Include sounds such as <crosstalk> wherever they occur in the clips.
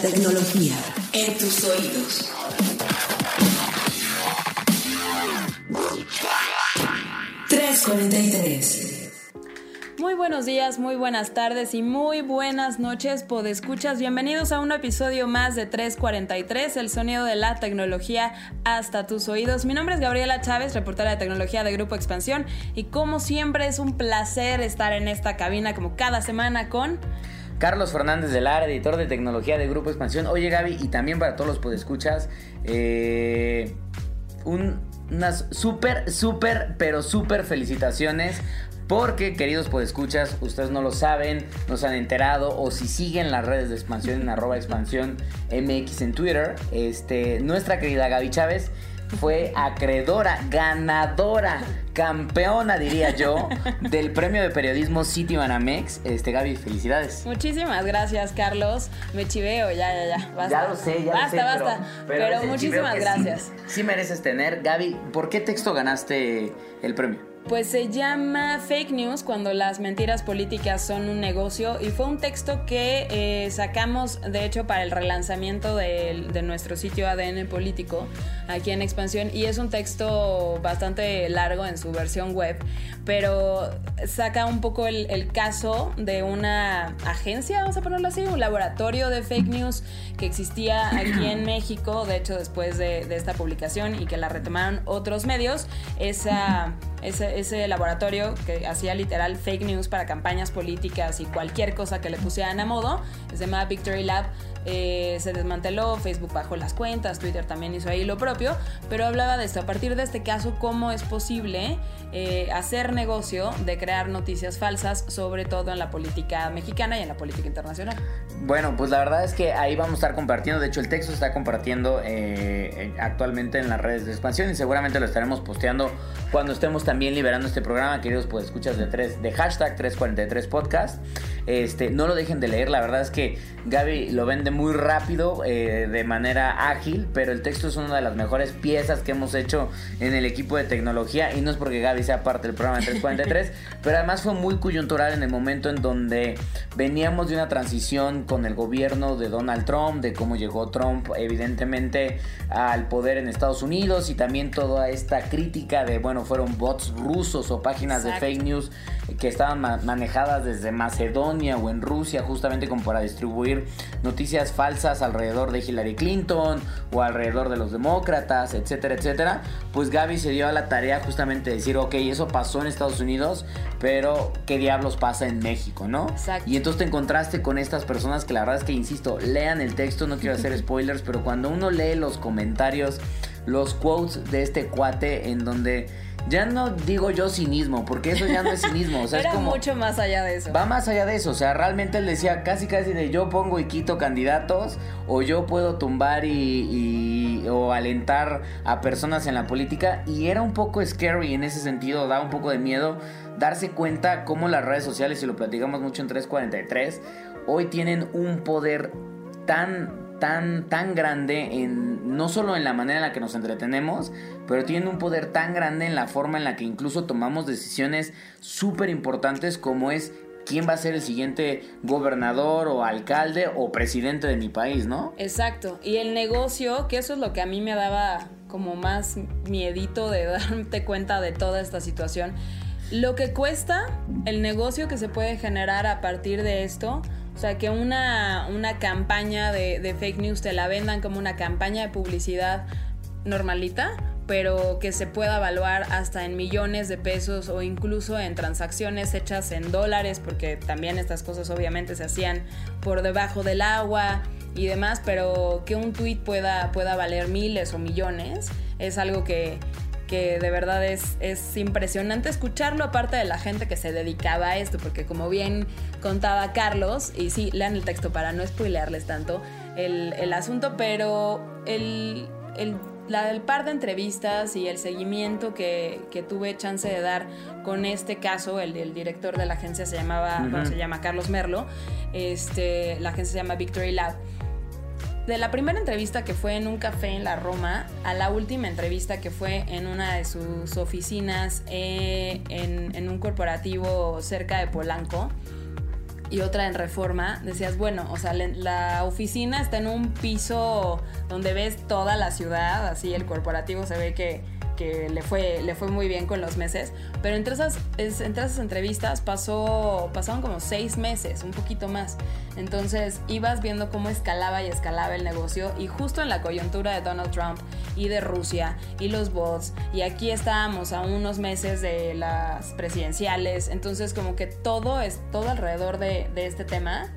tecnología en tus oídos. ...343... Muy buenos días, muy buenas tardes y muy buenas noches, podescuchas. Bienvenidos a un episodio más de 343, el sonido de la tecnología hasta tus oídos. Mi nombre es Gabriela Chávez, reportera de tecnología de Grupo Expansión, y como siempre es un placer estar en esta cabina como cada semana con Carlos Fernández de Lara, editor de tecnología de Grupo Expansión. Oye Gaby, y también para todos los podescuchas, eh, unas súper, súper, pero súper felicitaciones. Porque, queridos podescuchas, ustedes no lo saben, no se han enterado, o si siguen las redes de expansión en arroba expansión MX en Twitter, este, nuestra querida Gaby Chávez fue acreedora, ganadora, campeona, diría yo, <laughs> del premio de periodismo City Banamex. Este, Gaby, felicidades. Muchísimas gracias, Carlos. Me chiveo, ya, ya, ya. Basta. Ya lo sé, ya basta, lo sé. Basta, pero, Pero, muchísimas gracias. Sí, sí mereces tener. Gaby, ¿por qué texto ganaste el premio? Pues se llama Fake News cuando las mentiras políticas son un negocio y fue un texto que eh, sacamos de hecho para el relanzamiento de, de, nuestro sitio ADN político aquí en expansión y es un texto bastante largo en su versión web pero saca un poco el, el caso de una agencia, vamos a ponerlo así, un laboratorio de fake news que existía aquí en <clears throat> México, de hecho después de, de esta publicación y que la retomaron otros medios, esa ese, ese, laboratorio que hacía literal fake news para campañas políticas y cualquier cosa que le pusieran a modo, se llama Victory Lab. Eh, se desmanteló, Facebook bajó las cuentas, Twitter también hizo ahí lo propio, pero hablaba de esto, a partir de este caso, cómo es posible eh, hacer negocio de crear noticias falsas, sobre todo en la política mexicana y en la política internacional. Bueno, pues la verdad es que ahí vamos a estar compartiendo, de hecho el texto está compartiendo eh, actualmente en las redes de expansión y seguramente lo estaremos posteando cuando estemos también liberando este programa, queridos, pues escuchas de, tres, de hashtag 343 podcast. Este, no lo dejen de leer, la verdad es que Gaby lo vende muy rápido, eh, de manera ágil, pero el texto es una de las mejores piezas que hemos hecho en el equipo de tecnología y no es porque Gaby sea parte del programa de 343, <laughs> pero además fue muy coyuntural en el momento en donde veníamos de una transición con el gobierno de Donald Trump, de cómo llegó Trump evidentemente al poder en Estados Unidos y también toda esta crítica de, bueno, fueron bots rusos o páginas Exacto. de fake news que estaban ma manejadas desde Macedonia o en Rusia justamente como para distribuir noticias falsas alrededor de Hillary Clinton o alrededor de los demócratas, etcétera, etcétera, pues Gaby se dio a la tarea justamente de decir, ok, eso pasó en Estados Unidos, pero ¿qué diablos pasa en México, no? Exacto. Y entonces te encontraste con estas personas que la verdad es que, insisto, lean el texto, no quiero hacer spoilers, pero cuando uno lee los comentarios, los quotes de este cuate en donde ya no digo yo cinismo, porque eso ya no es cinismo. O sea, <laughs> Era es como, mucho más allá de eso. Va más allá de eso. O sea, realmente él decía casi casi de yo pongo y quito candidatos, o yo puedo tumbar y, y o alentar a personas en la política. Y era un poco scary en ese sentido, da un poco de miedo darse cuenta cómo las redes sociales, y lo platicamos mucho en 343, hoy tienen un poder tan tan, tan grande en no solo en la manera en la que nos entretenemos, pero tienen un poder tan grande en la forma en la que incluso tomamos decisiones súper importantes como es quién va a ser el siguiente gobernador o alcalde o presidente de mi país, ¿no? Exacto. Y el negocio, que eso es lo que a mí me daba como más miedito de <laughs> darte cuenta de toda esta situación. Lo que cuesta el negocio que se puede generar a partir de esto, o sea, que una, una campaña de, de, fake news te la vendan como una campaña de publicidad normalita, pero que se pueda evaluar hasta en millones de pesos o incluso en transacciones hechas en dólares, porque también estas cosas obviamente se hacían por debajo del agua y demás, pero que un tweet pueda, pueda valer miles o millones es algo que, que de verdad es, es impresionante escucharlo aparte de la gente que se dedicaba a esto, porque como bien contaba Carlos, y sí, lean el texto para no spoilearles tanto el, el asunto, pero el, el, la, el, par de entrevistas y el seguimiento que, que, tuve chance de dar con este caso, el, el director de la agencia se llamaba, uh -huh. bueno, se llama Carlos Merlo, este, la agencia se llama Victory Lab de la primera entrevista que fue en un café en la Roma a la última entrevista que fue en una de sus oficinas eh, en, un corporativo cerca de Polanco, y otra en reforma, decías, bueno, o sea, la oficina está en un piso donde ves toda la ciudad, así el corporativo se ve que, que le, fue, le fue muy bien con los meses, pero entre esas, es- entre esas entrevistas pasó, pasaron como seis meses, un poquito más. Entonces ibas viendo cómo escalaba y escalaba el negocio y justo en la coyuntura de Donald Trump y de Rusia y los bots y aquí estábamos a unos meses de las presidenciales, entonces como que todo es todo alrededor de, de este tema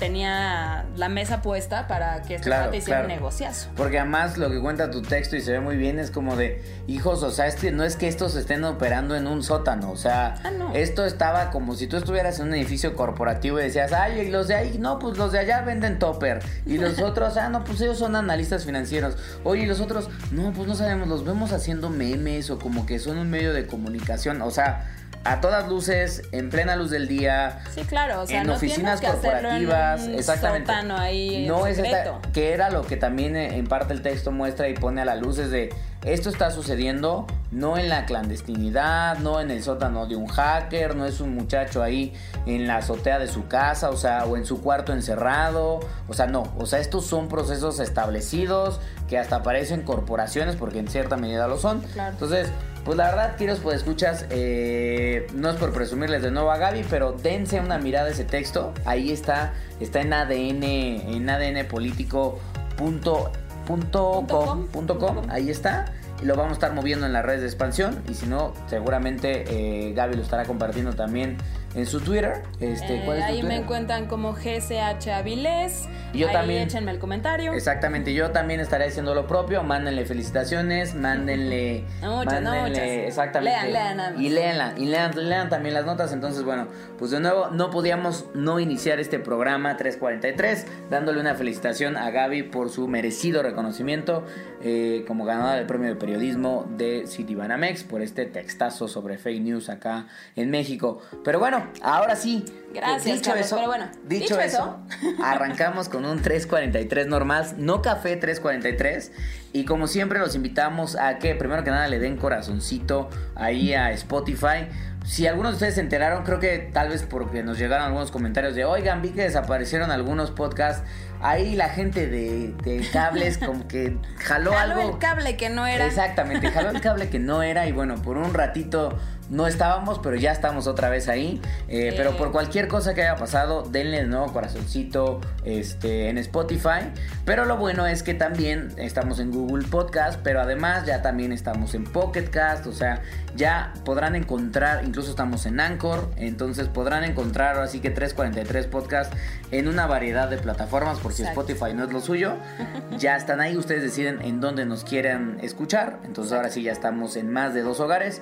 tenía la mesa puesta para que este Claro, hiciera claro. un negociazo. Porque además lo que cuenta tu texto y se ve muy bien es como de, hijos, o sea, es que no es que estos estén operando en un sótano, o sea, Ah, no. esto estaba como si tú estuvieras en un edificio corporativo y decías, ay, y los de ahí, no, pues los de allá venden topper, y los <laughs> otros, ah, no, pues ellos son analistas financieros, oye, y los otros, no, pues no sabemos, los vemos haciendo memes o como que son un medio de comunicación, o sea, a todas luces, en plena luz del día, Sí, claro, o sea, en no oficinas que hacerlo en corporativas, un exactamente. ahí no es esta- que era lo que también eh, en parte el texto muestra y pone a la luz es de esto está sucediendo no en la clandestinidad, no en el sótano de un hacker, no es un muchacho ahí en la azotea de su casa, o sea, o en su cuarto encerrado, o sea, no, o sea, estos son procesos establecidos que hasta parecen corporaciones porque en cierta medida lo son. Claro. Entonces, pues la verdad, queridos pues escuchas, eh, no es por presumirles de nuevo a Gaby, pero dense una mirada a ese texto. Ahí está, está en ADN, en ADN político punto, punto Punto com, com, punto punto com. com. ahí está. Y lo vamos a estar moviendo en las redes de expansión. Y si no, seguramente eh, Gaby lo estará compartiendo también en su Twitter. Este, Eh, ¿cuál es tu ahí me encuentran como GCH Avilés. Y yo ahí también. échenme el comentario. Exactamente, yo también estaré haciendo lo propio. Mándenle felicitaciones, mándenle. <laughs> No muchas, no mándenle- muchas. Exactamente. Lean, lean. Y leanla, y lean, lean también las notas. Entonces, bueno, pues de nuevo, no podíamos no iniciar este programa 343 dándole una felicitación a Gaby por su merecido reconocimiento eh, como ganadora del premio de periodismo de Citibanamex por este textazo sobre fake news acá en México. Pero bueno, ahora sí. Gracias, Dicho Carlos, eso, pero bueno, dicho, dicho eso, <laughs> arrancamos con un 343 normal, no café 343. Y como siempre los invitamos a que primero que nada le den corazoncito ahí a Spotify. Si algunos de ustedes se enteraron, creo que tal vez porque nos llegaron algunos comentarios de, oigan, vi que desaparecieron algunos podcasts. Ahí la gente de, de cables <laughs> como que jaló, Jaló algo. el cable que no era. Exactamente, jaló el cable que no era y bueno, por un ratito no estábamos, pero ya estamos otra vez ahí. Eh. Pero por cualquier cosa que haya pasado, denle de nuevo corazoncito este, en Spotify. Pero lo bueno es que también estamos en Google Podcast, pero además ya también estamos en Pocket Cast, o sea, ya podrán encontrar, incluso estamos en Anchor, entonces podrán encontrar así que 343 Podcast en una variedad de plataformas, por si. Spotify no es lo suyo. <laughs> Ya están ahí, ustedes deciden en dónde nos quieran escuchar. Entonces ahora sí ya estamos en más de dos hogares.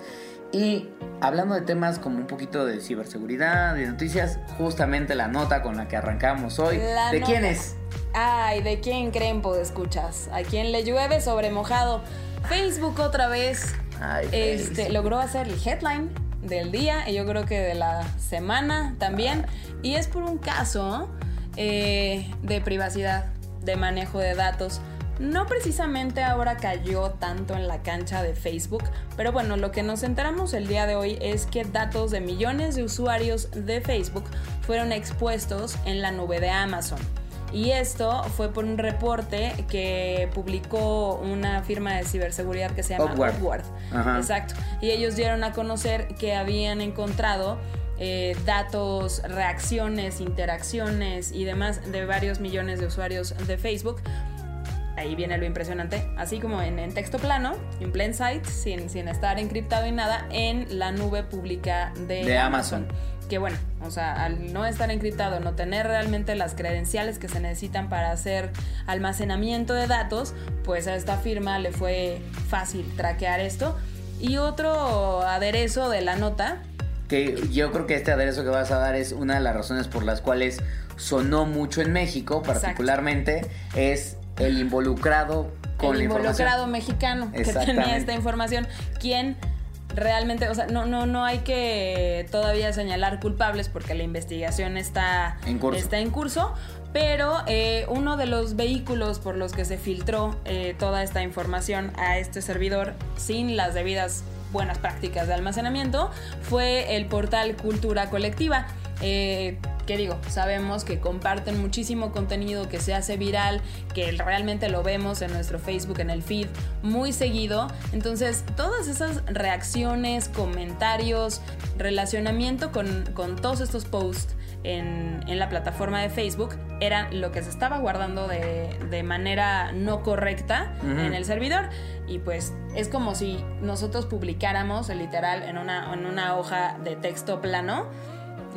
Y hablando de temas como un poquito de ciberseguridad de noticias, justamente la nota con la que arrancamos hoy. La ¿De quién es? Ay, ¿de quién creen, escuchas? ¿A quién le llueve sobre mojado? Facebook otra vez Ay, este, Facebook. logró hacer el headline del día y yo creo que de la semana también. Y es por un caso eh, de privacidad, de manejo de datos. No precisamente ahora cayó tanto en la cancha de Facebook, pero bueno, lo que nos enteramos el día de hoy es que datos de millones de usuarios de Facebook fueron expuestos en la nube de Amazon. Y esto fue por un reporte que publicó una firma de ciberseguridad que se llama Upward. Exacto. Y ellos dieron a conocer que habían encontrado eh, datos, reacciones, interacciones y demás de varios millones de usuarios de Facebook. Ahí viene lo impresionante, así como en, en texto plano, en plain sight, sin, sin estar encriptado y nada, en la nube pública de, De Amazon. Que bueno, o sea, al no estar encriptado, no tener realmente las credenciales que se necesitan para hacer almacenamiento de datos, pues a esta firma le fue fácil traquear esto. Y otro aderezo de la nota, Que yo creo que este aderezo que vas a dar es una de las razones por las cuales sonó mucho en México, particularmente, es el involucrado con el la involucrado mexicano que tenía esta información, ¿quién realmente, o sea, no, no, no hay que todavía señalar culpables porque la investigación está En curso. Está en curso pero eh, uno de los vehículos por los que se filtró eh, toda esta información a este servidor sin las debidas buenas prácticas de almacenamiento fue el portal Cultura Colectiva. Eh, que digo, sabemos que comparten muchísimo contenido que se hace viral, que realmente lo vemos en nuestro Facebook, en el feed, muy seguido. Entonces, todas esas reacciones, comentarios, relacionamiento con, con todos estos posts en, en, la plataforma de Facebook era lo que se estaba guardando de, de manera no correcta en el servidor. Y pues es como si nosotros publicáramos literal en una, en una hoja de texto plano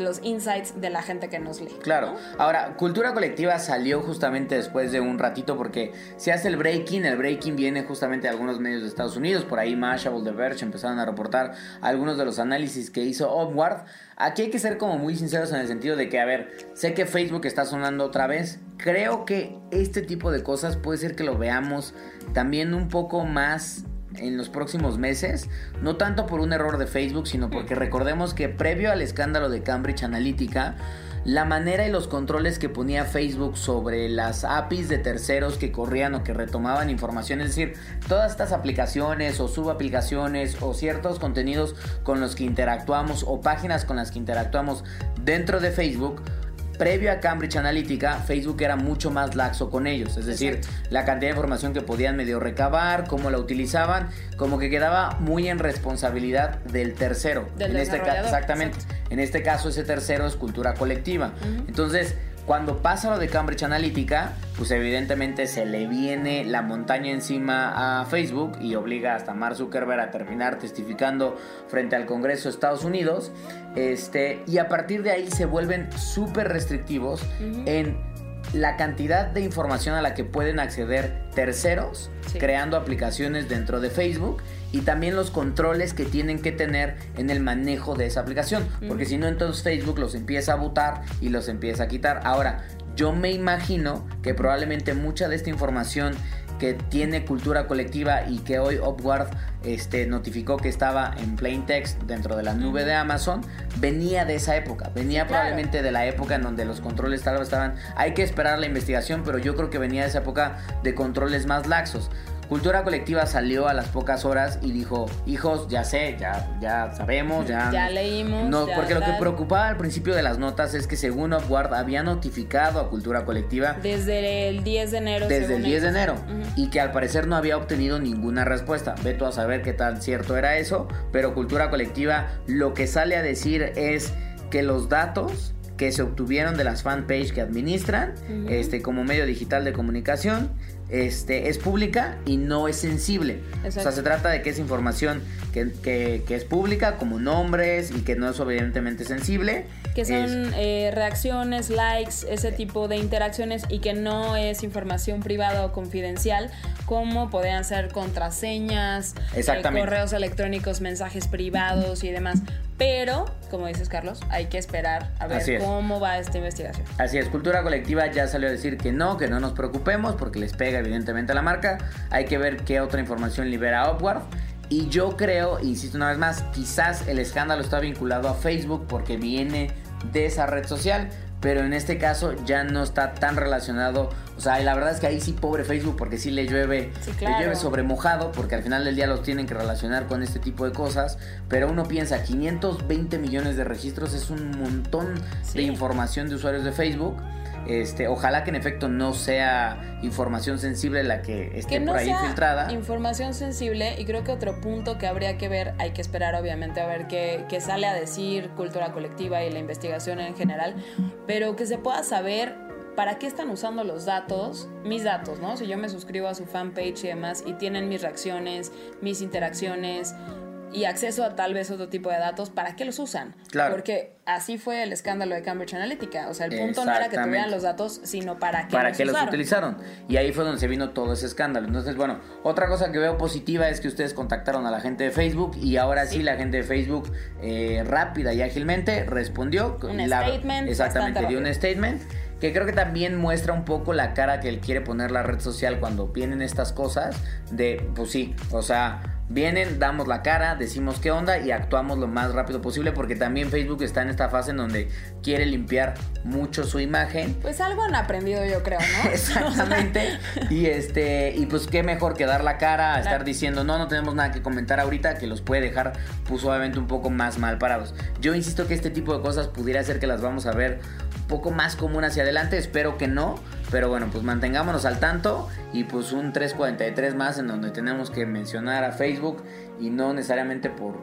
los insights de la gente que nos lee. Claro. Ahora, Cultura Colectiva salió justamente después de un ratito porque se hace el breaking. El breaking viene justamente de algunos medios de Estados Unidos. Por ahí Mashable, The Verge empezaron a reportar algunos de los análisis que hizo Upward. Aquí hay que ser como muy sinceros en el sentido de que, a ver, sé que Facebook está sonando otra vez. Creo que este tipo de cosas puede ser que lo veamos también un poco más en los próximos meses, no tanto por un error de Facebook, sino porque recordemos que previo al escándalo de Cambridge Analytica, la manera y los controles que ponía Facebook sobre las APIs de terceros que corrían o que retomaban información, es decir, todas estas aplicaciones o subaplicaciones o ciertos contenidos con los que interactuamos o páginas con las que interactuamos dentro de Facebook, previo a Cambridge Analytica, Facebook era mucho más laxo con ellos. Es decir, la cantidad de información que podían medio recabar, cómo la utilizaban, como que quedaba muy en responsabilidad del tercero. Del en este caso, exactamente. exacto. En este caso, ese tercero es cultura colectiva. Entonces, cuando pasa lo de Cambridge Analytica, pues evidentemente se le viene la montaña encima a Facebook y obliga hasta Mark Zuckerberg a terminar testificando frente al Congreso de Estados Unidos. Este, y a partir de ahí se vuelven súper restrictivos en la cantidad de información a la que pueden acceder terceros Sí. creando aplicaciones dentro de Facebook y también los controles que tienen que tener en el manejo de esa aplicación, porque si no entonces Facebook los empieza a botar y los empieza a quitar. Ahora, yo me imagino que probablemente mucha de esta información que tiene cultura colectiva y que hoy Upward este, notificó que estaba en plain text dentro de la nube de Amazon, venía de esa época, venía claro. probablemente de la época en donde los controles tal vez estaban, hay que esperar la investigación, pero yo creo que venía de esa época de controles más laxos. Cultura Colectiva salió a las pocas horas y dijo, hijos, ya sé, ya, ya sabemos, ya... Ya leímos, No, ya porque lo que preocupaba al principio de las notas es que según Upward había notificado a Cultura Colectiva Desde el 10 de enero. desde el 10 de enero y que al parecer no había obtenido ninguna respuesta. Veto a saber qué tan cierto era eso, pero Cultura Colectiva lo que sale a decir es que los datos que se obtuvieron de las fanpage que administran, este como medio digital de comunicación, este es pública y no es sensible. O sea, se trata de que es información que, que- que es pública, como nombres y que no es evidentemente sensible. Que Es- son eh, reacciones, likes, ese tipo de interacciones y que no es información privada o confidencial, como podrían ser contraseñas, eh, correos electrónicos, mensajes privados y demás. Pero, como dices Carlos, hay que esperar a ver es. cómo va esta investigación. Así es, Cultura Colectiva ya salió a decir que no, que no nos preocupemos porque les pega evidentemente a la marca. Hay que ver qué otra información libera Upward. Y yo creo, insisto una vez más, quizás el escándalo está vinculado a Facebook porque viene de esa red social, pero en este caso ya no está tan relacionado. O sea, y la verdad es que ahí sí pobre Facebook porque sí le llueve, Sí, le claro. llueve sobre mojado porque al final del día los tienen que relacionar con este tipo de cosas. Pero uno piensa, 520 millones de registros es un montón de información de usuarios de Facebook. Este, ojalá que en efecto no sea información sensible la que esté que no por ahí sea filtrada. información sensible y creo que otro punto que habría que ver, hay que esperar obviamente a ver qué, qué sale a decir cultura colectiva y la investigación en general, pero que se pueda saber para qué están usando los datos, mis datos, ¿no? Si yo me suscribo a su fanpage y demás y tienen mis reacciones, mis interacciones y acceso a tal vez otro tipo de datos, ¿para qué los usan? Claro. Porque así fue el escándalo de Cambridge Analytica, o sea, el punto no era que tuvieran los datos, sino para qué para los que los usaron. utilizaron. Y ahí fue donde se vino todo ese escándalo. Entonces, bueno, otra cosa que veo positiva es que ustedes contactaron a la gente de Facebook y ahora sí, Sí. la gente de Facebook eh, rápida y ágilmente respondió. Un La- statement Exactamente, dio un statement que creo que también muestra un poco la cara que él quiere poner la red social cuando vienen estas cosas de, pues sí, o sea, vienen, damos la cara, decimos qué onda y actuamos lo más rápido posible porque también Facebook está en esta fase en donde quiere limpiar mucho su imagen Pues algo han aprendido yo creo, ¿no? <laughs> Exactamente. y este, y pues qué mejor que dar la cara estar diciendo, no, no tenemos nada que comentar ahorita, que los puede dejar, pues obviamente un poco más mal parados. Yo insisto que este tipo de cosas pudiera ser que las vamos a ver poco más común hacia adelante, espero que no, pero bueno, pues mantengámonos al tanto y pues un 343 más en donde tenemos que mencionar a Facebook y no necesariamente por,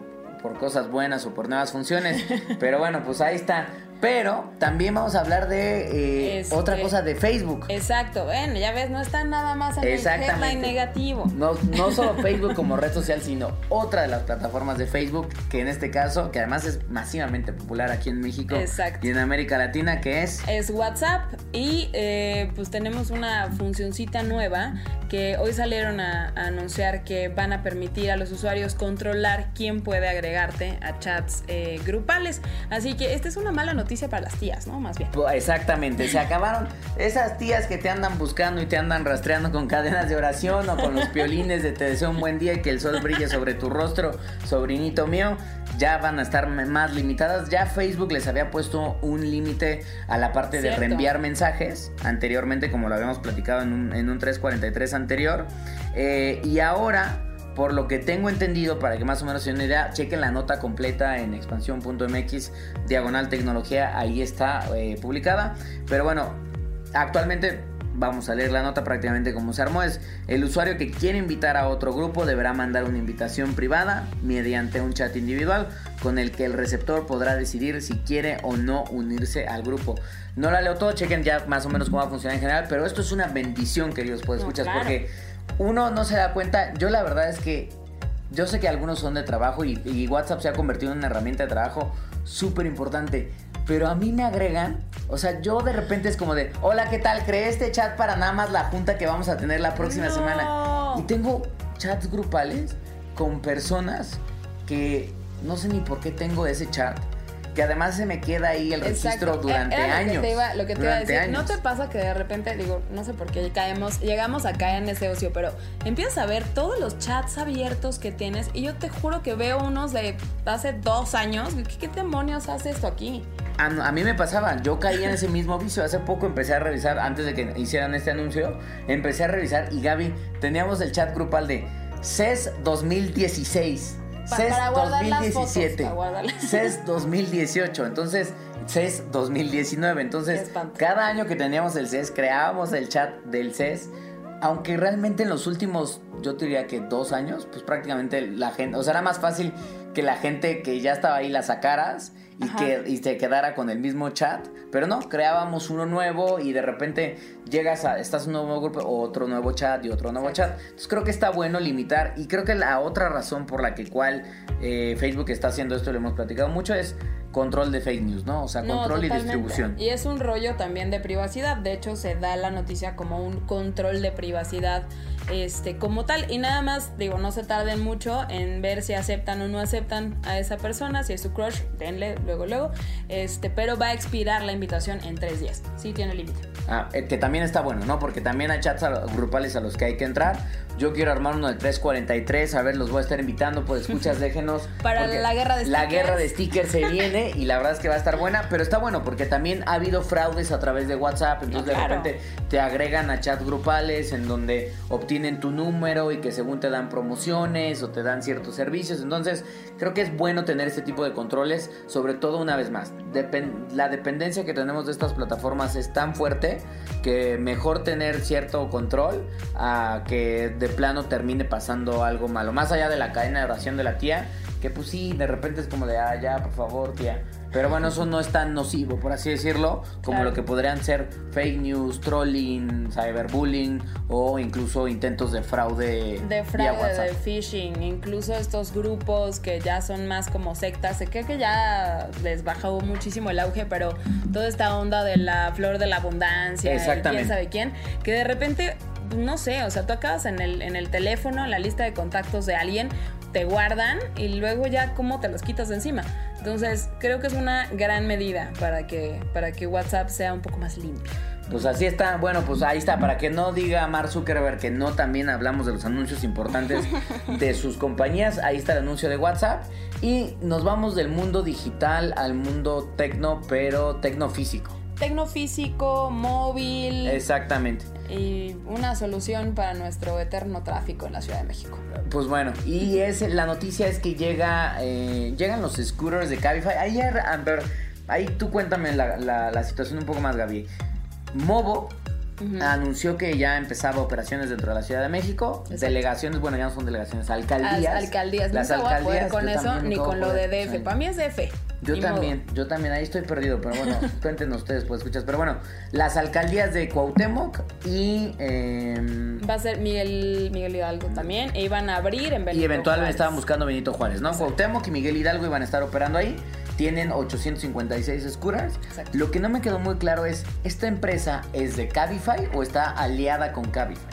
por cosas buenas o por nuevas funciones, <laughs> pero bueno, pues ahí está. Pero también vamos a hablar de eh, Este, otra cosa de Facebook. Exacto, bueno, ya ves, no está nada más en el Exactamente. headline negativo. No, no <laughs> solo Facebook como red social, sino otra de las plataformas de Facebook, que en este caso, que además es masivamente popular aquí en México Exacto. y en América Latina, que es... Es WhatsApp y eh, pues tenemos una funcioncita nueva que hoy salieron a, a anunciar que van a permitir a los usuarios controlar quién puede agregarte a chats eh, grupales. Así que esta es una mala noticia para las tías, ¿no? Más bien. Pues, Exactamente, se acabaron esas tías que te andan buscando y te andan rastreando con cadenas de oración o con los piolines de te deseo un buen día y que el sol brille sobre tu rostro, sobrinito mío, ya van a estar más limitadas. Ya Facebook les había puesto un límite a la parte de reenviar mensajes anteriormente, como lo habíamos platicado en un, en un 343 anterior. Eh, y ahora por lo que tengo entendido, para que más o menos se den una idea, chequen la nota completa en expansión.mx, diagonal tecnología, ahí está eh, publicada. Pero bueno, actualmente vamos a leer la nota prácticamente como se armó. Es el usuario que quiere invitar a otro grupo deberá mandar una invitación privada mediante un chat individual con el que el receptor podrá decidir si quiere o no unirse al grupo. No la leo todo, chequen ya más o menos cómo va a funcionar en general, pero esto es una bendición, queridos pues No, escuchas, claro. porque uno no se da cuenta. Yo la verdad es que yo sé que algunos son de trabajo y, y WhatsApp se ha convertido en una herramienta de trabajo súper importante. Pero a mí me agregan, o sea, yo de repente es como de, hola, ¿qué tal? Creé este chat para nada más la junta que vamos a tener la próxima No. semana. Y tengo chats grupales con personas que no sé ni por qué tengo ese chat. Que además se me queda ahí el registro Exacto. durante Era lo años. Que te iba, lo que te iba a decir. ¿No te pasa que de repente, digo, no sé por qué caemos, llegamos a caer en ese ocio, pero empiezas a ver todos los chats abiertos que tienes y yo te juro que veo unos de hace dos años. ¿Qué, qué demonios hace esto aquí? A, a mí me pasaba, yo caí en ese mismo vicio. Hace poco empecé a revisar, antes de que hicieran este anuncio, empecé a revisar y Gaby, teníamos el chat grupal de CES 2016, Pa- CES para guardar las fotos, 2017, para guardarlas. CES 2018, entonces CES 2019. Qué Entonces, cada año que teníamos el CES, creábamos el chat del CES. Aunque realmente en los últimos, yo te diría que dos años, pues prácticamente la gente, o sea, era más fácil que la gente que ya estaba ahí la sacaras y Ajá. que y se quedara con el mismo chat, pero no, creábamos uno nuevo y de repente llegas a, estás en un nuevo grupo, otro nuevo chat y otro nuevo chat. Entonces creo que está bueno limitar y creo que la otra razón por la que cual eh, Facebook está haciendo esto, lo hemos platicado mucho, es control de fake news, ¿no? O sea, No, control y distribución. Y es un rollo también de privacidad. De hecho, se da la noticia como un control de privacidad este, como tal. Y nada más, digo, no se tarden mucho en ver si aceptan o no aceptan a esa persona. Si es su crush, denle luego, luego. Este, pero va a expirar la invitación en tres días. Sí tiene límite. Ah, eh, que también está bueno, ¿no? Porque también hay chats grupales a los que hay que entrar. Yo quiero armar uno del 343, a ver, los voy a estar invitando, pues escuchas, <laughs> déjenos. Para la guerra de La stickers. guerra de stickers se <laughs> viene y la verdad es que va a estar buena, pero está bueno porque también ha habido fraudes a través de WhatsApp, entonces claro. de repente te agregan a chats grupales en donde obtienen tu número y que según te dan promociones o te dan ciertos servicios, entonces creo que es bueno tener este tipo de controles, sobre todo una vez más. La dependencia que tenemos de estas plataformas es tan fuerte que mejor tener cierto control a que de plano termine pasando algo malo. Más allá de la cadena de oración de la tía, que pues sí, de repente es como de, ah, ya, por favor, tía. Pero bueno, eso no es tan nocivo, por así decirlo, como Claro. lo que podrían ser fake news, trolling, cyberbullying o incluso intentos de fraude, De fraude, de phishing, incluso estos grupos que ya son más como sectas, creo que ya les bajó muchísimo el auge, pero toda esta onda de la flor de la abundancia, el Exactamente. quién sabe quién, que de repente, no sé, o sea, tú acabas en el, en el teléfono, en la lista de contactos de alguien, te guardan y luego ya cómo te los quitas de encima. Entonces, creo que es una gran medida para que, para que WhatsApp sea un poco más limpio. Pues así está, bueno, pues ahí está, para que no diga Mark Zuckerberg que no también hablamos de los anuncios importantes <laughs> de sus compañías, ahí está el anuncio de WhatsApp y nos vamos del mundo digital al mundo tecno, pero tecno físico. Tecnofísico, móvil. Exactamente. y una solución para nuestro eterno tráfico en la Ciudad de México. Pues bueno, y es la noticia es que llega, eh, llegan los scooters de Cabify. Ayer, Amber, ahí tú cuéntame la, la- la situación un poco más, Gaby. Movo anunció que ya empezaba operaciones dentro de la Ciudad de México. Exacto. Delegaciones, bueno, ya no son delegaciones, alcaldías. Al- alcaldías. Las nunca voy a poder alcaldías, con eso ni con lo de. DF. Para mí es DF. Yo Ni modo. también, yo también, ahí estoy perdido, pero bueno, <laughs> cuéntenos ustedes, pues escuchas. Pero bueno, las alcaldías de Cuauhtémoc y... em, Va a ser Miguel, Miguel Hidalgo también. E iban a abrir en Benito y eventualmente Juárez. estaban buscando Benito Juárez, ¿no? Exacto. Cuauhtémoc y Miguel Hidalgo iban a estar operando ahí. Tienen 856 scooters. Exacto. Lo que no me quedó muy claro es, ¿esta empresa es de Cabify o está aliada con Cabify?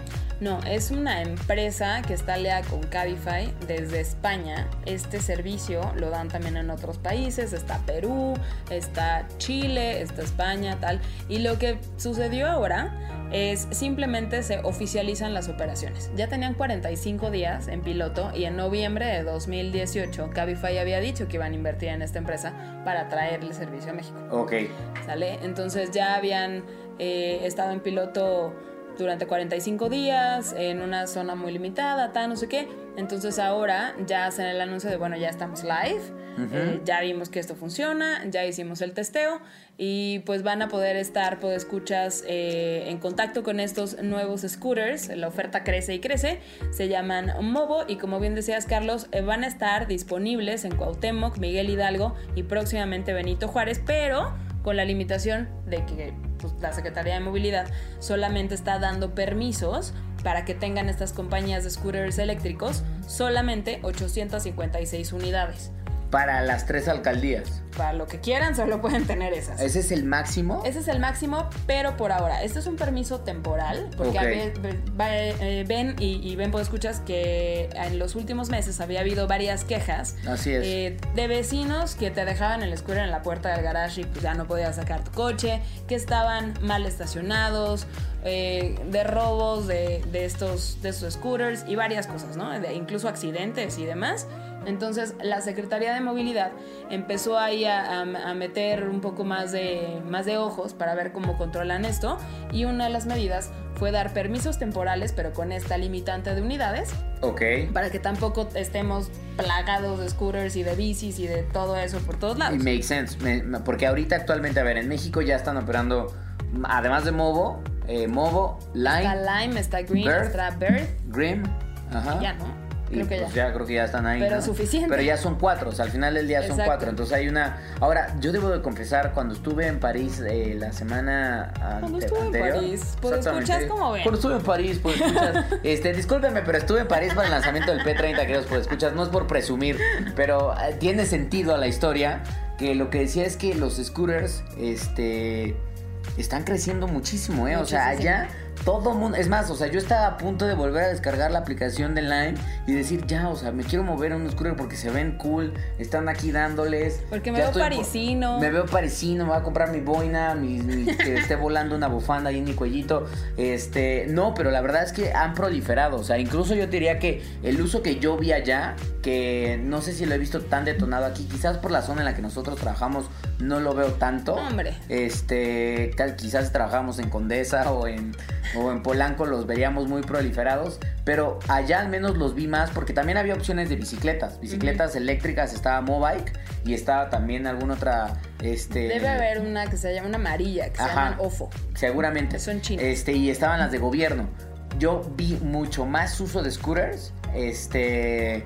No, es una empresa que está aliada con Cabify desde España. Este servicio lo dan también en otros países. Está Perú, está Chile, está España, tal. Y lo que sucedió ahora es simplemente se oficializan las operaciones. Ya tenían 45 días en piloto y en noviembre de 2018 Cabify había dicho que iban a invertir en esta empresa para traerle servicio a México. Ok. ¿Sale? Entonces ya habían eh, estado en piloto durante 45 días en una zona muy limitada, tal, no sé qué. Entonces ahora ya hacen el anuncio de, bueno, ya estamos live, eh, ya vimos que esto funciona, ya hicimos el testeo y pues van a poder estar, pues escuchas, eh, en contacto con estos nuevos scooters. La oferta crece y crece. Se llaman Movo y como bien decías, Carlos, eh, van a estar disponibles en Cuauhtémoc, Miguel Hidalgo y próximamente Benito Juárez, pero con la limitación de que pues, la Secretaría de Movilidad solamente está dando permisos para que tengan estas compañías de scooters eléctricos solamente 856 unidades. Para las tres alcaldías. Para lo que quieran, solo pueden tener esas. ¿Ese es el máximo? Ese es el máximo, pero por ahora. Este es un permiso temporal, porque Ok. a ve- ve- va- eh, ven y, y ven, pues escuchas que en los últimos meses había habido varias quejas Así es. eh, de vecinos que te dejaban el scooter en la puerta del garage y pues ya no podías sacar tu coche, que estaban mal estacionados, eh, de robos de, de estos, de estos scooters y varias cosas, ¿no? De- incluso accidentes y demás. Entonces la Secretaría de Movilidad empezó ahí a, a- a meter un poco más de, más de ojos para ver cómo controlan esto y una de las medidas fue dar permisos temporales pero con esta limitante de unidades Ok. para que tampoco estemos plagados de scooters y de bicis y de todo eso por todos lados. makes sense. me- porque ahorita actualmente, a ver, en México ya están operando, además de Movo, eh, Movo, Lime, Está Lime, está Green, Bird. está Bird. Grim. Ajá. Ya, ¿no? Y Creo que pues ya. creo que ya están ahí. Pero ¿no? suficiente. Pero ya son cuatro, o sea, al final del día son cuatro. Entonces hay una. Ahora, yo debo de confesar, cuando estuve en París eh, la semana Cuando estuve en. París, pues, escuchas cómo ven. Cuando estuve en París, pues escuchas. <laughs> este, discúlpeme, pero estuve en París para el lanzamiento del P30, queridos, pues escuchas. No es por presumir, pero eh, tiene sentido a la historia que lo que decía es que los scooters, este. Están creciendo muchísimo, ¿eh? O sea, allá todo mundo, es más, o sea, yo estaba a punto de volver a descargar la aplicación de Line y decir, ya, o sea, me quiero mover a un scooter porque se ven cool, están aquí dándoles. Porque me Ya veo estoy- parisino. Me veo parisino, me voy a comprar mi boina, mi, mi- que <laughs> esté volando una bufanda ahí en mi cuellito. Este, no, pero la verdad es que han proliferado, o sea, incluso yo te diría que el uso que yo vi allá, que no sé si lo he visto tan detonado aquí, quizás por la zona en la que nosotros trabajamos no lo veo tanto. Hombre. Este, quizás trabajamos en Condesa o en, o en Polanco los veríamos muy proliferados, pero allá al menos los vi más porque también había opciones de bicicletas, bicicletas eléctricas, estaba Mobike y estaba también alguna otra, este... Debe haber una que se llama una amarilla, que se Ajá. llaman OFO. Seguramente. Son chinas. Este, y estaban las de gobierno. Yo vi mucho más uso de scooters, este,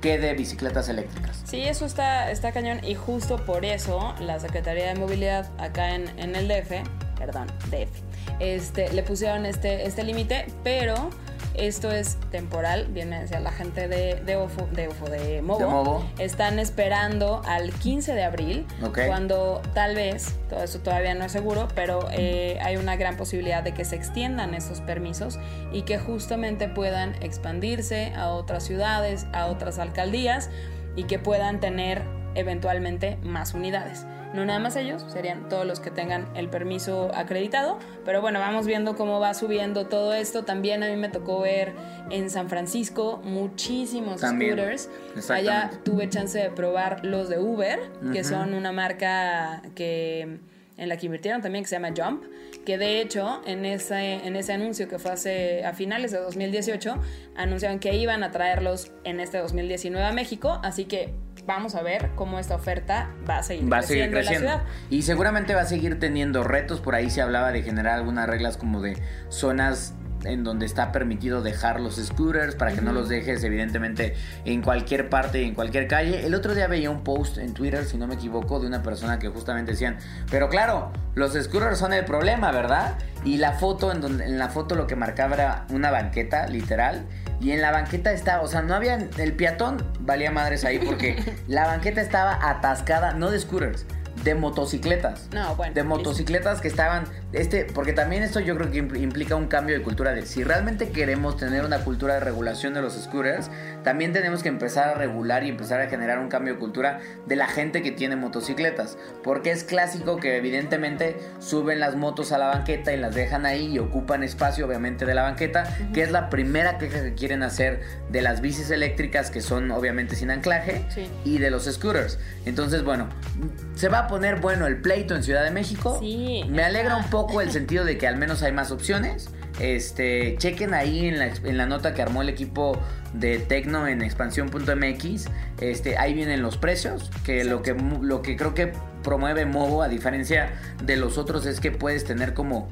que de bicicletas eléctricas. Sí, eso está, está cañón y justo por eso la Secretaría de Movilidad acá en, en el DF, perdón, DF, este, le pusieron este, este límite, pero esto es temporal, viene hacia la gente de, de OFO, de, OFO, de Movo, De Movo. están esperando al 15 de abril, cuando tal vez, todo eso todavía no es seguro, pero eh, hay una gran posibilidad de que se extiendan esos permisos y que justamente puedan expandirse a otras ciudades, a otras alcaldías y que puedan tener eventualmente más unidades. No nada más ellos, serían todos los que tengan el permiso acreditado, pero bueno, vamos viendo cómo va subiendo todo esto. También a mí me tocó ver en San Francisco muchísimos También, scooters. Allá tuve chance de probar los de Uber, que son una marca que en la que invirtieron también que se llama Jump, que de hecho en ese, en ese anuncio que fue hace a finales de 2018 anunciaron que iban a traerlos en este 2019 a México, así que vamos a ver cómo esta oferta va a seguir va seguir creciendo, en creciendo. la ciudad. Y seguramente va a seguir teniendo retos. Por ahí se hablaba de generar algunas reglas como de zonas en donde está permitido dejar los scooters para que no los dejes evidentemente en cualquier parte, en cualquier calle. El otro día veía un post en Twitter, si no me equivoco, de una persona que justamente decían, pero claro, los scooters son el problema, ¿verdad? Y la foto, en, donde, en la foto lo que marcaba era una banqueta, literal. Y en la banqueta estaba, o sea, no había, el peatón valía madres ahí porque <laughs> la banqueta estaba atascada, no de scooters, de motocicletas. No, bueno, De motocicletas que estaban, este, porque también esto yo creo que impl- implica un cambio de cultura de si realmente queremos tener una cultura de regulación de los scooters, también tenemos que empezar a regular y empezar a generar un cambio de cultura de la gente que tiene motocicletas, porque es clásico que evidentemente suben las motos a la banqueta y las dejan ahí y ocupan espacio obviamente de la banqueta, que es la primera queja que quieren hacer de las bicis eléctricas que son obviamente sin anclaje Sí. y de los scooters. Entonces, bueno, se va poner bueno el pleito en Ciudad de México. Sí. Me alegra un poco el sentido de que al menos hay más opciones. Este, chequen ahí en la, en la nota que armó el equipo de Tecno en expansión.mx. Este, ahí vienen los precios, que lo que lo que creo que promueve Movo a diferencia de los otros es que puedes tener como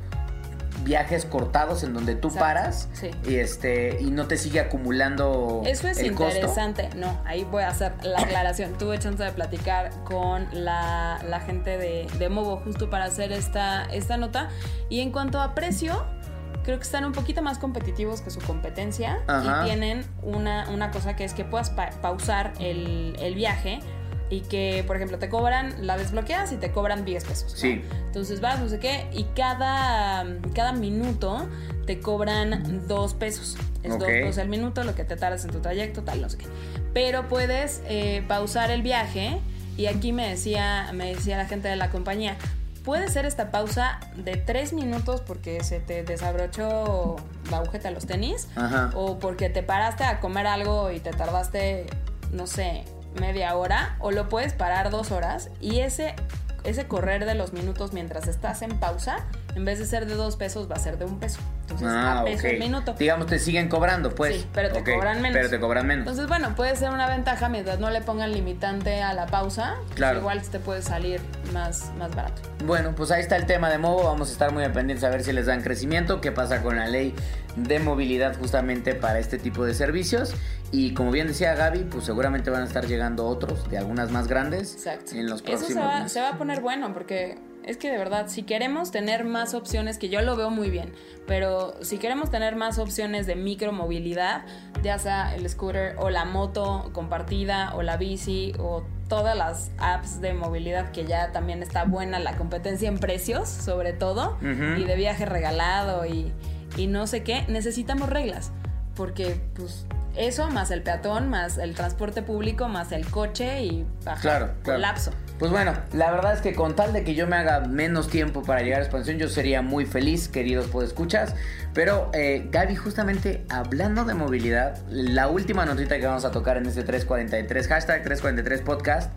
viajes cortados en donde tú Exacto, paras sí. y este y no te sigue acumulando Eso es el costo. interesante. No, ahí voy a hacer la aclaración. Tuve chance de platicar con la, la gente de, de Movo justo para hacer esta, esta nota. Y en cuanto a precio, creo que están un poquito más competitivos que su competencia. Ajá. Y tienen una, una cosa que es que puedas pa- pausar el, el viaje. Y que, por ejemplo, te cobran, la desbloqueas y te cobran 10 pesos. ¿no? Sí. Entonces vas, no sé qué, y cada, cada minuto te cobran 2 pesos. Es Ok. 2 pesos el minuto, lo que te tardas en tu trayecto, tal, no sé qué. Pero puedes eh, pausar el viaje y aquí me decía, me decía la gente de la compañía, puede ser esta pausa de 3 minutos porque se te desabrochó la agujeta de los tenis Ajá. o porque te paraste a comer algo y te tardaste, no sé, media hora, o lo puedes parar dos horas y ese, ese correr de los minutos mientras estás en pausa, en vez de ser de dos pesos, va a ser de un peso. Entonces, Ah, a peso ok. el minuto. Digamos, te siguen cobrando, pues. Sí, pero te cobran menos. Pero te cobran menos. Entonces, bueno, puede ser una ventaja mientras no le pongan limitante a la pausa. pues Claro. igual te puede salir más, más barato. Bueno, pues ahí está el tema de Movo. Vamos a estar muy pendientes a ver si les dan crecimiento, qué pasa con la ley de movilidad justamente para este tipo de servicios. Y como bien decía Gaby, pues seguramente van a estar llegando otros de algunas más grandes Exacto. en los Eso próximos se va, meses. se va a poner bueno porque es que de verdad, si queremos tener más opciones, que yo lo veo muy bien, pero si queremos tener más opciones de micromovilidad, ya sea el scooter o la moto compartida o la bici o todas las apps de movilidad que ya también está buena la competencia en precios, sobre todo, y de viaje regalado y, y no sé qué, necesitamos reglas, porque pues eso más el peatón, más el transporte público, más el coche y baja, Claro, claro. colapso. Pues bueno, la verdad es que con tal de que yo me haga menos tiempo para llegar a expansión, yo sería muy feliz, queridos podescuchas. Pero eh, Gaby, justamente hablando de movilidad, la última notita que vamos a tocar en este 343, hashtag 343 podcast,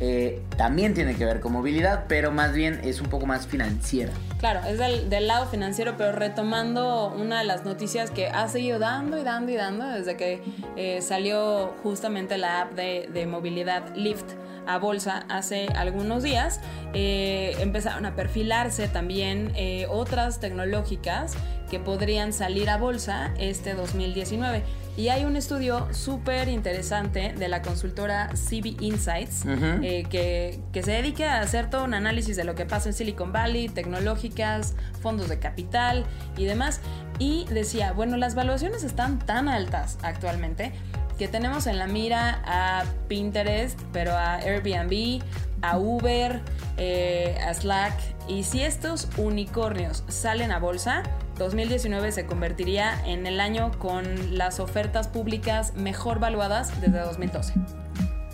eh, también tiene que ver con movilidad, pero más bien es un poco más financiera. Claro, es del, lado financiero, pero retomando una de las noticias que ha seguido dando y dando y dando desde que eh, salió justamente la app de, de movilidad Lyft a bolsa hace algunos días, eh, empezaron a perfilarse también otras tecnológicas que podrían salir a bolsa este 2019. Y hay un estudio súper interesante de la consultora CB Insights eh, que, que se dedique a hacer todo un análisis de lo que pasa en Silicon Valley, tecnológicas, fondos de capital y demás. Y decía, bueno, las valuaciones están tan altas actualmente que tenemos en la mira a Pinterest, pero a Airbnb, a Uber, eh, a Slack. Y si estos unicornios salen a bolsa, 2019 se convertiría en el año con las ofertas públicas mejor valuadas desde 2012.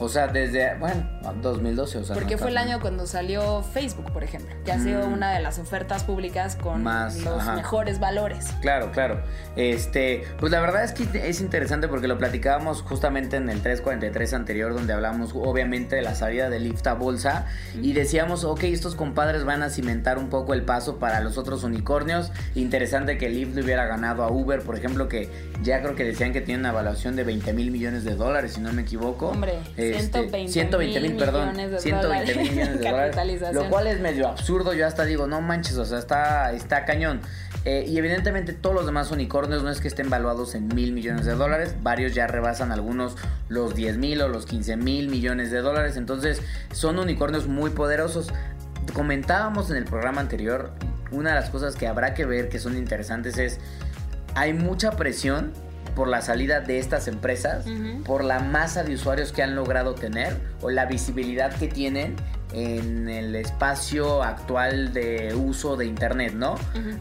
O sea, desde, bueno, 2012, o sea. Porque no fue el año cuando salió Facebook, por ejemplo, que ha sido Mm. una de las ofertas públicas con Más, los ajá. mejores valores. Claro, claro. Este, pues la verdad es que es interesante porque lo platicábamos justamente en el 343 anterior donde hablamos obviamente de la salida de Lyft a bolsa y decíamos, ok, estos compadres van a cimentar un poco el paso para los otros unicornios. Interesante que Lyft hubiera ganado a Uber, por ejemplo, que ya creo que decían que tiene una evaluación de 20 mil millones de dólares, si no me equivoco. Hombre, 120 120 mil, perdón, millones de 120 mil dólares millones de <laughs> dólares, lo cual es medio absurdo, yo hasta digo, no manches, o sea, está, está cañón. Eh, y evidentemente todos los demás unicornios no es que estén valuados en mil millones de dólares, varios ya rebasan algunos los 10 mil o los 15 mil millones de dólares, entonces son unicornios muy poderosos. Comentábamos en el programa anterior, una de las cosas que habrá que ver que son interesantes es, hay mucha presión por la salida de estas empresas, por la masa de usuarios que han logrado tener o la visibilidad que tienen en el espacio actual de uso de internet, ¿no?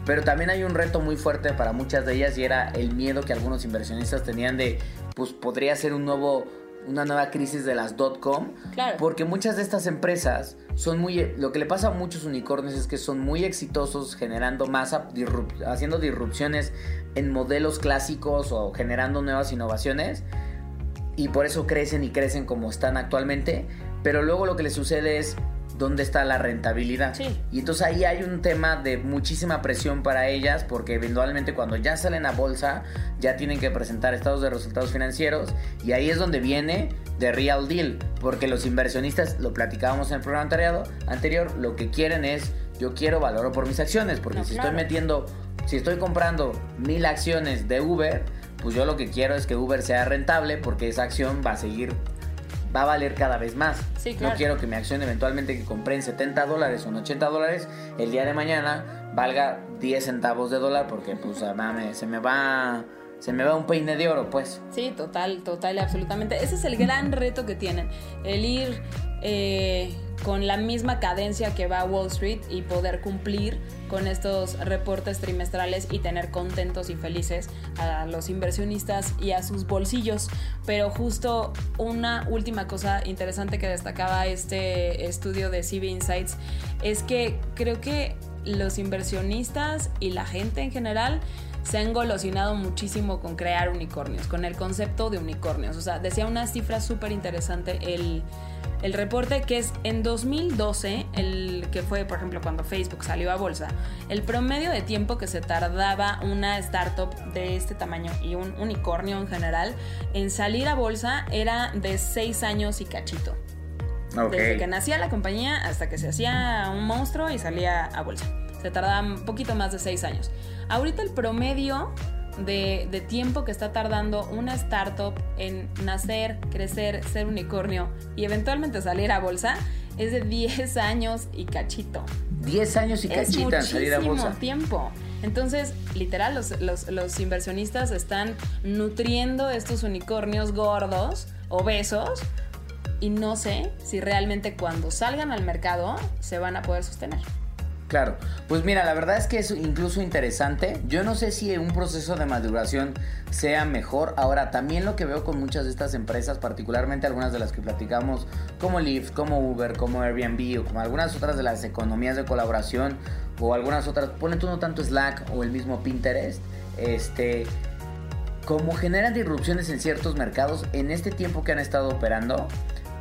Pero también hay un reto muy fuerte para muchas de ellas y era el miedo que algunos inversionistas tenían de, pues podría ser un nuevo, una nueva crisis de las dot-com. Claro. Porque muchas de estas empresas son muy... Lo que le pasa a muchos unicornios es que son muy exitosos generando masa, disrup- haciendo disrupciones en modelos clásicos o generando nuevas innovaciones. Y por eso crecen y crecen como están actualmente. Pero luego lo que les sucede es dónde está la rentabilidad. Sí. Y entonces ahí hay un tema de muchísima presión para ellas porque eventualmente cuando ya salen a bolsa ya tienen que presentar estados de resultados financieros y ahí es donde viene The Real Deal porque los inversionistas, lo platicábamos en el programa anterior, anterior lo que quieren es yo quiero valor por mis acciones porque No, si claro. estoy metiendo, si estoy comprando mil acciones de Uber, pues yo lo que quiero es que Uber sea rentable porque esa acción va a seguir va a valer cada vez más. Sí, claro. No quiero que mi acción eventualmente que compré en 70 dólares o en 80 dólares, el día de mañana valga 10 centavos de dólar porque pues ah, se me va se me va un peine de oro, pues. Sí, total, total absolutamente. Ese es el gran reto que tienen, el ir eh, con la misma cadencia que va Wall Street y poder cumplir con estos reportes trimestrales y tener contentos y felices a los inversionistas y a sus bolsillos. Pero justo una última cosa interesante que destacaba este estudio de CB Insights es que creo que los inversionistas y la gente en general se han golosinado muchísimo con crear unicornios, con el concepto de unicornios. O sea, decía una cifra súper interesante el, el reporte que es en 2012, el que fue, por ejemplo, cuando Facebook salió a bolsa, el promedio de tiempo que se tardaba una startup de este tamaño y un unicornio en general en salir a bolsa era de 6 años y cachito. Desde que nacía la compañía hasta que se hacía un monstruo y salía a bolsa. Se tardaba un poquito más de seis años. Ahorita el promedio de, de tiempo que está tardando una startup en nacer, crecer, ser unicornio y eventualmente salir a bolsa es de 10 años y cachito. 10 años y Es cachita en salir a muchísimo bolsa. tiempo. Entonces, literal, los, los- los inversionistas están nutriendo estos unicornios gordos, obesos, y no sé si realmente cuando salgan al mercado se van a poder sostener. Claro, pues mira, la verdad es que es incluso interesante. Yo no sé si un proceso de maduración sea mejor. Ahora, también lo que veo con muchas de estas empresas, particularmente algunas de las que platicamos, como Lyft, como Uber, como Airbnb o como algunas otras de las economías de colaboración o algunas otras, ponle tú no tanto Slack o el mismo Pinterest, este, como generan disrupciones en ciertos mercados en este tiempo que han estado operando,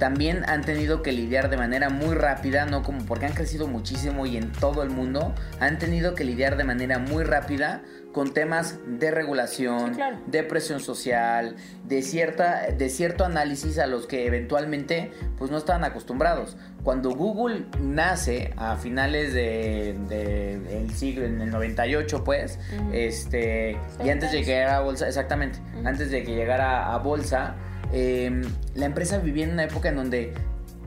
también han tenido que lidiar de manera muy rápida, no como porque han crecido muchísimo y en todo el mundo, han tenido que lidiar de manera muy rápida con temas de regulación, Sí, claro. de presión social, de cierta de cierto análisis a los que eventualmente pues no estaban acostumbrados. Cuando Google nace a finales de, de el siglo en el 98 pues, este y antes de que llegara a bolsa, exactamente, antes de que llegara a bolsa, eh, la empresa vivía en una época en donde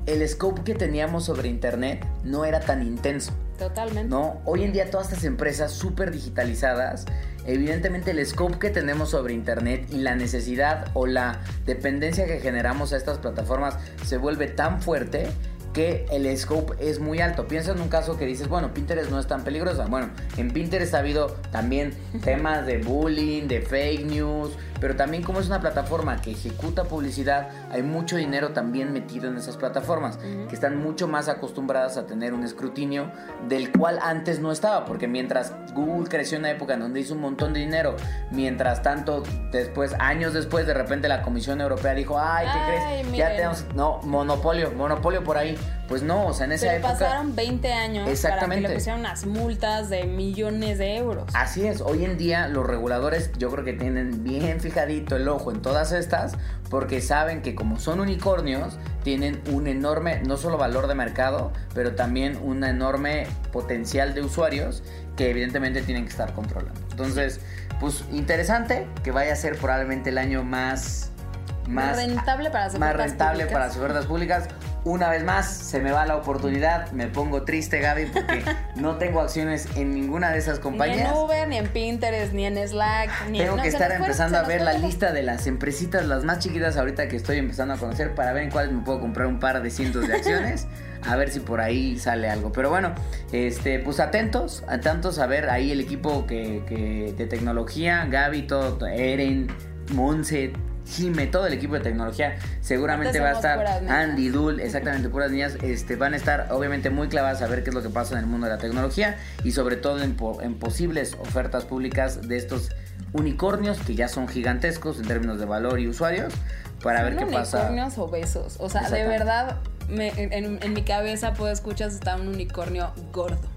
el scope que teníamos sobre internet no era tan intenso. Totalmente. ¿no? Hoy en día todas estas empresas súper digitalizadas, evidentemente el scope que tenemos sobre Internet y la necesidad o la dependencia que generamos a estas plataformas se vuelve tan fuerte que el scope es muy alto. Piensa en un caso que dices, bueno, Pinterest no es tan peligrosa. Bueno, en Pinterest ha habido también temas de bullying, de fake news, pero también como es una plataforma que ejecuta publicidad, hay mucho dinero también metido en esas plataformas, Ujú. que están mucho más acostumbradas a tener un escrutinio del cual antes no estaba, porque mientras Google creció en una época en donde hizo un montón de dinero, mientras tanto, después, años después, de repente la Comisión Europea dijo, ay, ¿qué Ay, crees? miren. Ya tenemos, no, monopolio, monopolio por ahí. Pues no, o sea, en esa Pero época... pasaron 20 años Exactamente. para que le pusieran unas multas de millones de euros. Así es, hoy en día los reguladores yo creo que tienen bien fijadito el ojo en todas estas porque saben que como son unicornios, tienen un enorme, no solo valor de mercado, pero también un enorme potencial de usuarios que evidentemente tienen que estar controlando. Entonces, pues interesante que vaya a ser probablemente el año más más rentable para sus más rentable para ofertas públicas. Una vez más, se me va la oportunidad, me pongo triste, Gaby, porque <laughs> no tengo acciones en ninguna de esas compañías. Ni en Uber, ni en Pinterest, ni en Slack, ni Tengo en... que estar empezando a ver la lista de las empresitas, las más chiquitas ahorita que estoy empezando a conocer, para ver en cuáles me puedo comprar un par de cientos de acciones. <laughs> a ver si por ahí sale algo. Pero bueno, este, pues atentos, atentos a ver ahí el equipo que, que de tecnología, Gaby, todo, Eren, Monse, Jime, todo el equipo de tecnología, seguramente va a estar Andy, Dul, exactamente, puras niñas, este, van a estar obviamente muy clavadas a ver qué es lo que pasa en el mundo de la tecnología y sobre todo en, posibles ofertas públicas de estos unicornios que ya son gigantescos en términos de valor y usuarios para ver qué pasa. Unicornios obesos, o sea, de verdad, en, en, mi cabeza puedo escuchar está un unicornio gordo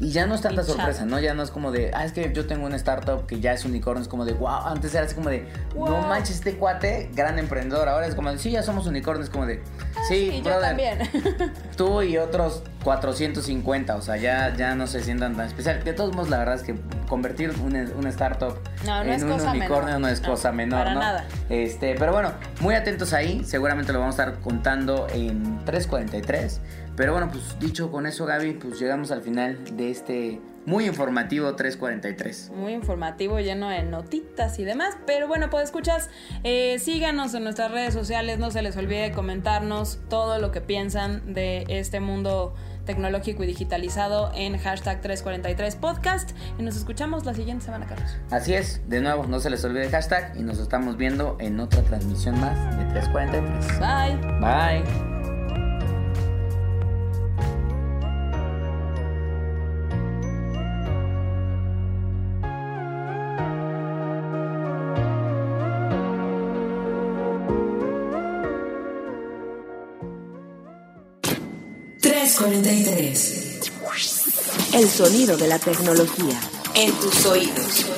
y ya no es tanta sorpresa, ¿no? Ya no es como de, ah, es que yo tengo una startup que ya es unicornio, es como de, wow, antes era así como de, no manches, este cuate, gran emprendedor, ahora es como de, sí, ya somos unicornios, como de, ah, sí, yo también. <laughs> tú y otros 450, o sea, ya, ya no se sientan tan especial. De todos modos, la verdad es que convertir una, startup en un unicornio no es cosa menor, para Nada. Este, pero bueno, muy atentos ahí, seguramente lo vamos a estar contando en 343. Pero bueno, pues dicho con eso, Gaby, pues llegamos al final de este muy informativo 343. Muy informativo, lleno de notitas y demás. Pero bueno, pues escuchas, eh, síganos en nuestras redes sociales, no se les olvide comentarnos todo lo que piensan de este mundo tecnológico y digitalizado en hashtag 343 podcast y nos escuchamos la siguiente semana, Carlos. Así es, de nuevo, no se les olvide el hashtag y nos estamos viendo en otra transmisión más de 343. Bye. Bye. 43. El sonido de la tecnología. En tus oídos. 343.